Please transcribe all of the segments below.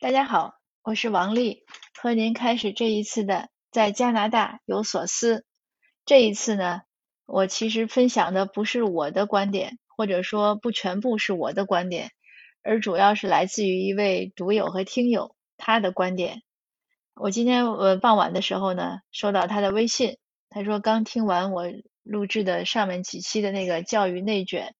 大家好，我是王丽，和您开始这一次的在加拿大有所思。这一次呢，我其实分享的不是我的观点，或者说不全部是我的观点，而主要是来自于一位读友和听友他的观点。我今天呃傍晚的时候呢，收到他的微信，他说刚听完我录制的上面几期的那个教育内卷，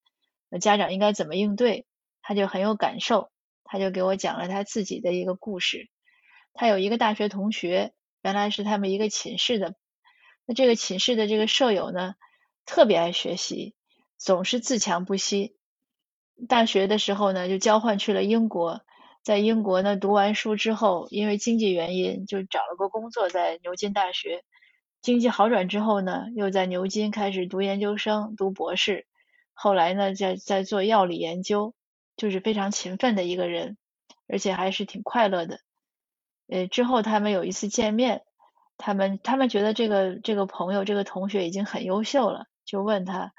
家长应该怎么应对，他就很有感受。他就给我讲了他自己的一个故事。他有一个大学同学，原来是他们一个寝室的。那这个寝室的这个舍友呢，特别爱学习，总是自强不息。大学的时候呢，就交换去了英国。在英国呢，读完书之后，因为经济原因，就找了个工作在牛津大学。经济好转之后呢，又在牛津开始读研究生、读博士。后来呢，在在做药理研究。就是非常勤奋的一个人，而且还是挺快乐的。呃，之后他们有一次见面，他们他们觉得这个这个朋友这个同学已经很优秀了，就问他，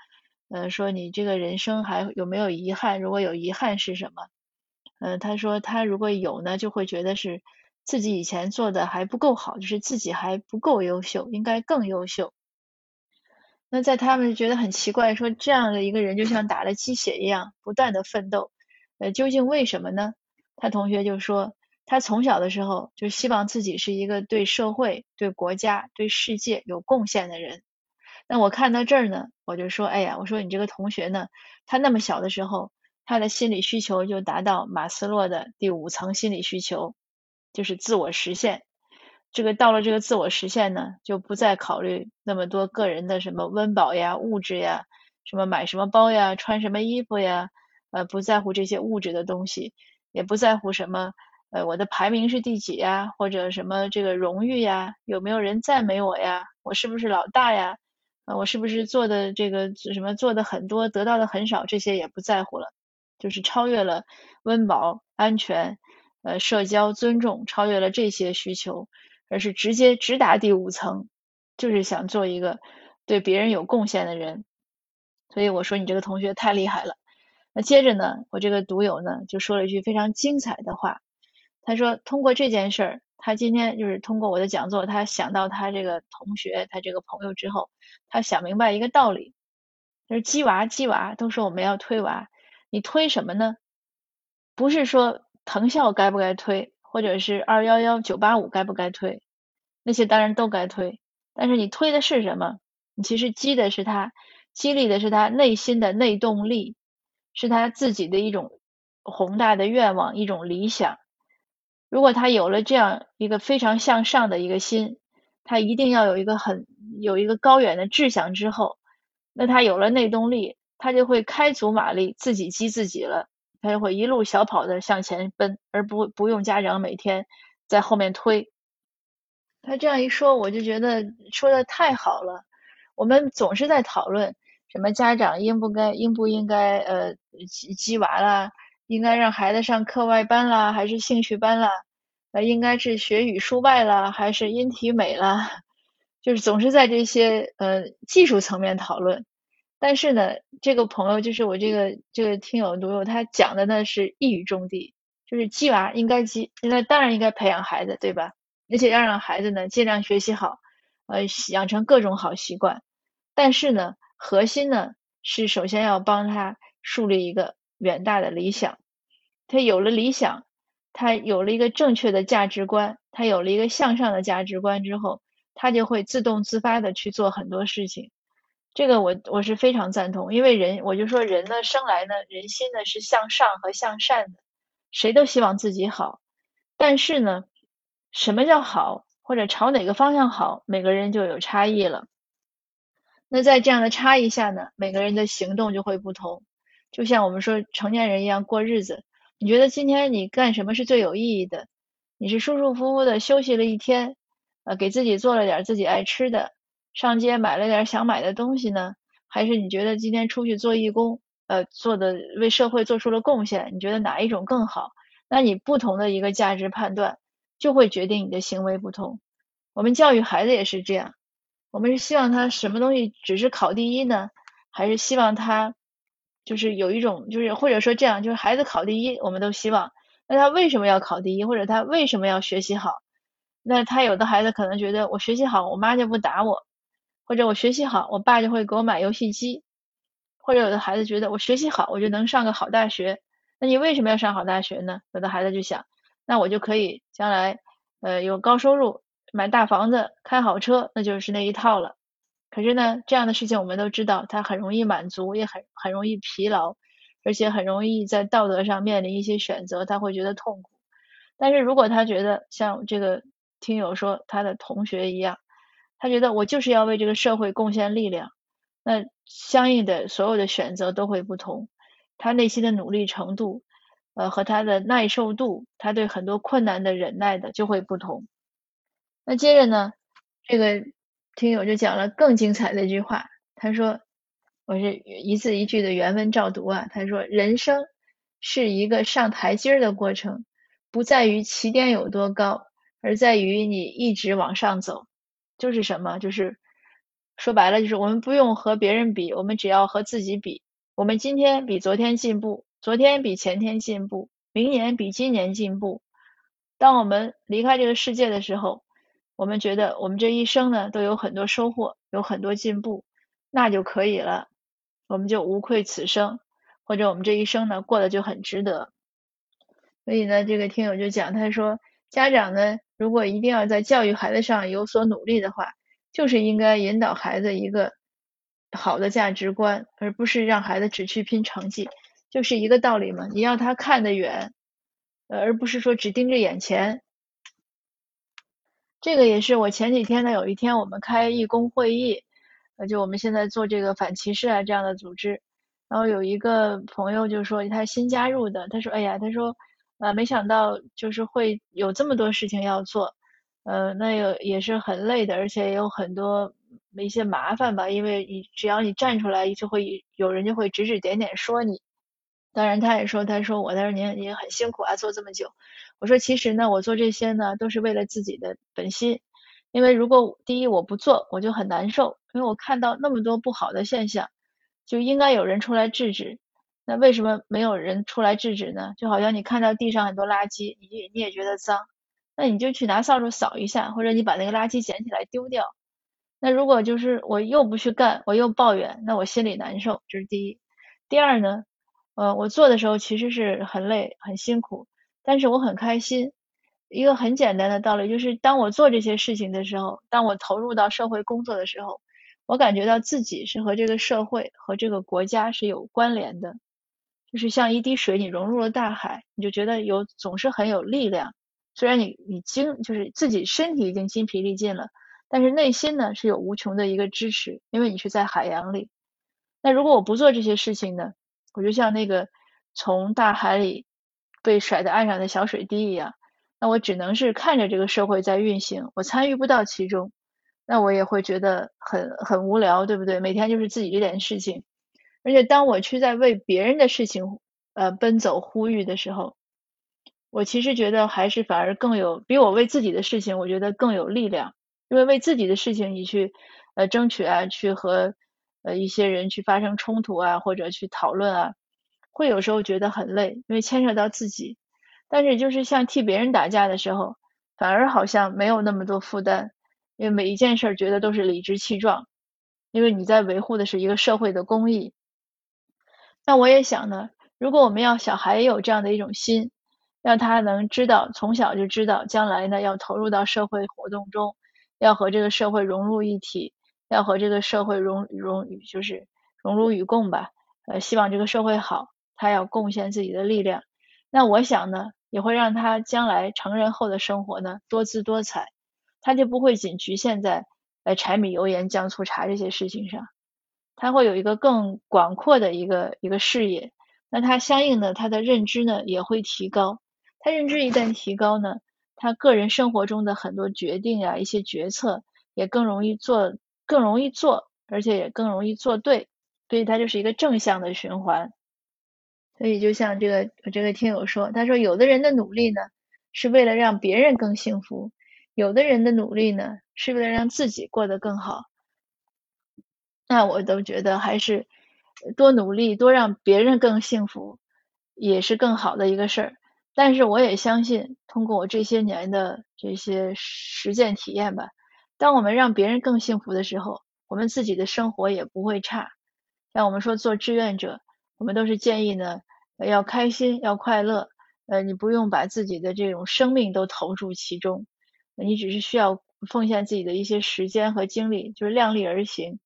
呃，说你这个人生还有没有遗憾？如果有遗憾是什么？嗯，他说他如果有呢，就会觉得是自己以前做的还不够好，就是自己还不够优秀，应该更优秀。那在他们觉得很奇怪，说这样的一个人就像打了鸡血一样，不断的奋斗。呃，究竟为什么呢？他同学就说，他从小的时候就希望自己是一个对社会、对国家、对世界有贡献的人。那我看到这儿呢，我就说，哎呀，我说你这个同学呢，他那么小的时候，他的心理需求就达到马斯洛的第五层心理需求，就是自我实现。这个到了这个自我实现呢，就不再考虑那么多个人的什么温饱呀、物质呀，什么买什么包呀、穿什么衣服呀。呃，不在乎这些物质的东西，也不在乎什么，呃，我的排名是第几呀，或者什么这个荣誉呀，有没有人赞美我呀，我是不是老大呀，呃，我是不是做的这个什么做的很多，得到的很少，这些也不在乎了，就是超越了温饱、安全、呃，社交、尊重，超越了这些需求，而是直接直达第五层，就是想做一个对别人有贡献的人。所以我说你这个同学太厉害了。那接着呢，我这个读友呢就说了一句非常精彩的话，他说通过这件事儿，他今天就是通过我的讲座，他想到他这个同学，他这个朋友之后，他想明白一个道理，就是鸡娃鸡娃都说我们要推娃，你推什么呢？不是说藤校该不该推，或者是二幺幺九八五该不该推，那些当然都该推，但是你推的是什么？你其实激的是他，激励的是他内心的内动力。是他自己的一种宏大的愿望，一种理想。如果他有了这样一个非常向上的一个心，他一定要有一个很有一个高远的志向之后，那他有了内动力，他就会开足马力，自己激自己了，他就会一路小跑的向前奔，而不不用家长每天在后面推。他这样一说，我就觉得说的太好了。我们总是在讨论。什么家长应不该应不应该呃鸡鸡娃啦？应该让孩子上课外班啦，还是兴趣班啦？呃，应该是学语数外啦，还是音体美啦？就是总是在这些呃技术层面讨论。但是呢，这个朋友就是我这个这个听友读友，他讲的呢是一语中的，就是鸡娃应该鸡，那当然应该培养孩子，对吧？而且要让孩子呢尽量学习好，呃，养成各种好习惯。但是呢。核心呢是首先要帮他树立一个远大的理想，他有了理想，他有了一个正确的价值观，他有了一个向上的价值观之后，他就会自动自发的去做很多事情。这个我我是非常赞同，因为人我就说人呢生来呢人心呢是向上和向善的，谁都希望自己好，但是呢什么叫好或者朝哪个方向好，每个人就有差异了。那在这样的差异下呢，每个人的行动就会不同。就像我们说成年人一样过日子，你觉得今天你干什么是最有意义的？你是舒舒服服的休息了一天，呃，给自己做了点自己爱吃的，上街买了点想买的东西呢？还是你觉得今天出去做义工，呃，做的为社会做出了贡献？你觉得哪一种更好？那你不同的一个价值判断，就会决定你的行为不同。我们教育孩子也是这样。我们是希望他什么东西只是考第一呢，还是希望他就是有一种就是或者说这样，就是孩子考第一，我们都希望。那他为什么要考第一，或者他为什么要学习好？那他有的孩子可能觉得我学习好，我妈就不打我，或者我学习好，我爸就会给我买游戏机，或者有的孩子觉得我学习好，我就能上个好大学。那你为什么要上好大学呢？有的孩子就想，那我就可以将来呃有高收入，买大房子，开好车，那就是那一套了。可是呢，这样的事情我们都知道，他很容易满足，也很很容易疲劳，而且很容易在道德上面临一些选择，他会觉得痛苦。但是如果他觉得像这个听友说他的同学一样，他觉得我就是要为这个社会贡献力量，那相应的所有的选择都会不同。他内心的努力程度，呃，和他的耐受度，他对很多困难的忍耐的就会不同。那接着呢，这个听友就讲了更精彩的一句话，他说：“我是一字一句的原文照读啊。”他说：“人生是一个上台阶的过程，不在于起点有多高，而在于你一直往上走。就是什么？就是说白了，就是我们不用和别人比，我们只要和自己比。”我们今天比昨天进步，昨天比前天进步，明年比今年进步。当我们离开这个世界的时候，我们觉得我们这一生呢都有很多收获，有很多进步，那就可以了，我们就无愧此生，或者我们这一生呢过得就很值得。所以呢，这个听友就讲，他说家长呢如果一定要在教育孩子上有所努力的话，就是应该引导孩子一个。好的价值观，而不是让孩子只去拼成绩，就是一个道理嘛。你要他看得远，而不是说只盯着眼前。这个也是我前几天呢，有一天我们开义工会议，呃，就我们现在做这个反歧视啊这样的组织，然后有一个朋友就说他新加入的，他说，哎呀，他说，啊，没想到就是会有这么多事情要做，呃，那个也是很累的，而且也有很多。一些麻烦吧，因为你只要你站出来，就会有人就会指指点点说你。当然，他也说，他说我，他说您您很辛苦啊，做这么久。我说其实呢，我做这些呢，都是为了自己的本心。因为如果第一我不做，我就很难受，因为我看到那么多不好的现象，就应该有人出来制止。那为什么没有人出来制止呢？就好像你看到地上很多垃圾，你你也觉得脏，那你就去拿扫帚扫一下，或者你把那个垃圾捡起来丢掉。那如果就是我又不去干，我又抱怨，那我心里难受，这是第一。第二呢，呃，我做的时候其实是很累、很辛苦，但是我很开心。一个很简单的道理就是，当我做这些事情的时候，当我投入到社会工作的时候，我感觉到自己是和这个社会和这个国家是有关联的，就是像一滴水，你融入了大海，你就觉得有总是很有力量。虽然你你精就是自己身体已经筋疲力尽了。但是内心呢是有无穷的一个支持，因为你是在海洋里。那如果我不做这些事情呢，我就像那个从大海里被甩在岸上的小水滴一样，那我只能是看着这个社会在运行，我参与不到其中，那我也会觉得很很无聊，对不对？每天就是自己这点事情，而且当我去在为别人的事情呃奔走呼吁的时候，我其实觉得还是反而更有比我为自己的事情，我觉得更有力量。因为为自己的事情你去呃争取啊，去和呃一些人去发生冲突啊，或者去讨论啊，会有时候觉得很累，因为牵扯到自己。但是就是像替别人打架的时候，反而好像没有那么多负担，因为每一件事儿觉得都是理直气壮，因为你在维护的是一个社会的公益。那我也想呢，如果我们要小孩也有这样的一种心，让他能知道从小就知道将来呢要投入到社会活动中。要和这个社会融入一体，要和这个社会融融就是荣辱与共吧。呃，希望这个社会好，他要贡献自己的力量。那我想呢，也会让他将来成人后的生活呢多姿多彩，他就不会仅局限在呃柴米油盐酱醋茶这些事情上，他会有一个更广阔的一个一个视野。那他相应的他的认知呢也会提高，他认知一旦提高呢。他个人生活中的很多决定啊，一些决策也更容易做，更容易做，而且也更容易做对，所以它就是一个正向的循环。所以就像这个我这个听友说，他说有的人的努力呢是为了让别人更幸福，有的人的努力呢是为了让自己过得更好。那我都觉得还是多努力，多让别人更幸福，也是更好的一个事儿。但是我也相信，通过我这些年的这些实践体验吧，当我们让别人更幸福的时候，我们自己的生活也不会差。像我们说做志愿者，我们都是建议呢，要开心，要快乐。呃，你不用把自己的这种生命都投注其中，你只是需要奉献自己的一些时间和精力，就是量力而行。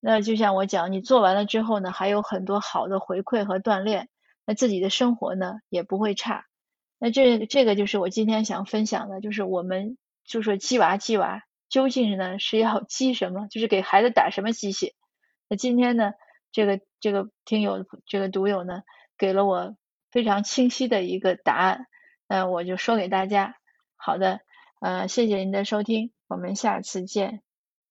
那就像我讲，你做完了之后呢，还有很多好的回馈和锻炼，那自己的生活呢也不会差。那这这个就是我今天想分享的，就是我们就说鸡娃鸡娃，究竟呢是要积什么？就是给孩子打什么鸡血？那今天呢，这个这个听友这个读友呢，给了我非常清晰的一个答案，那我就说给大家。好的，呃，谢谢您的收听，我们下次见。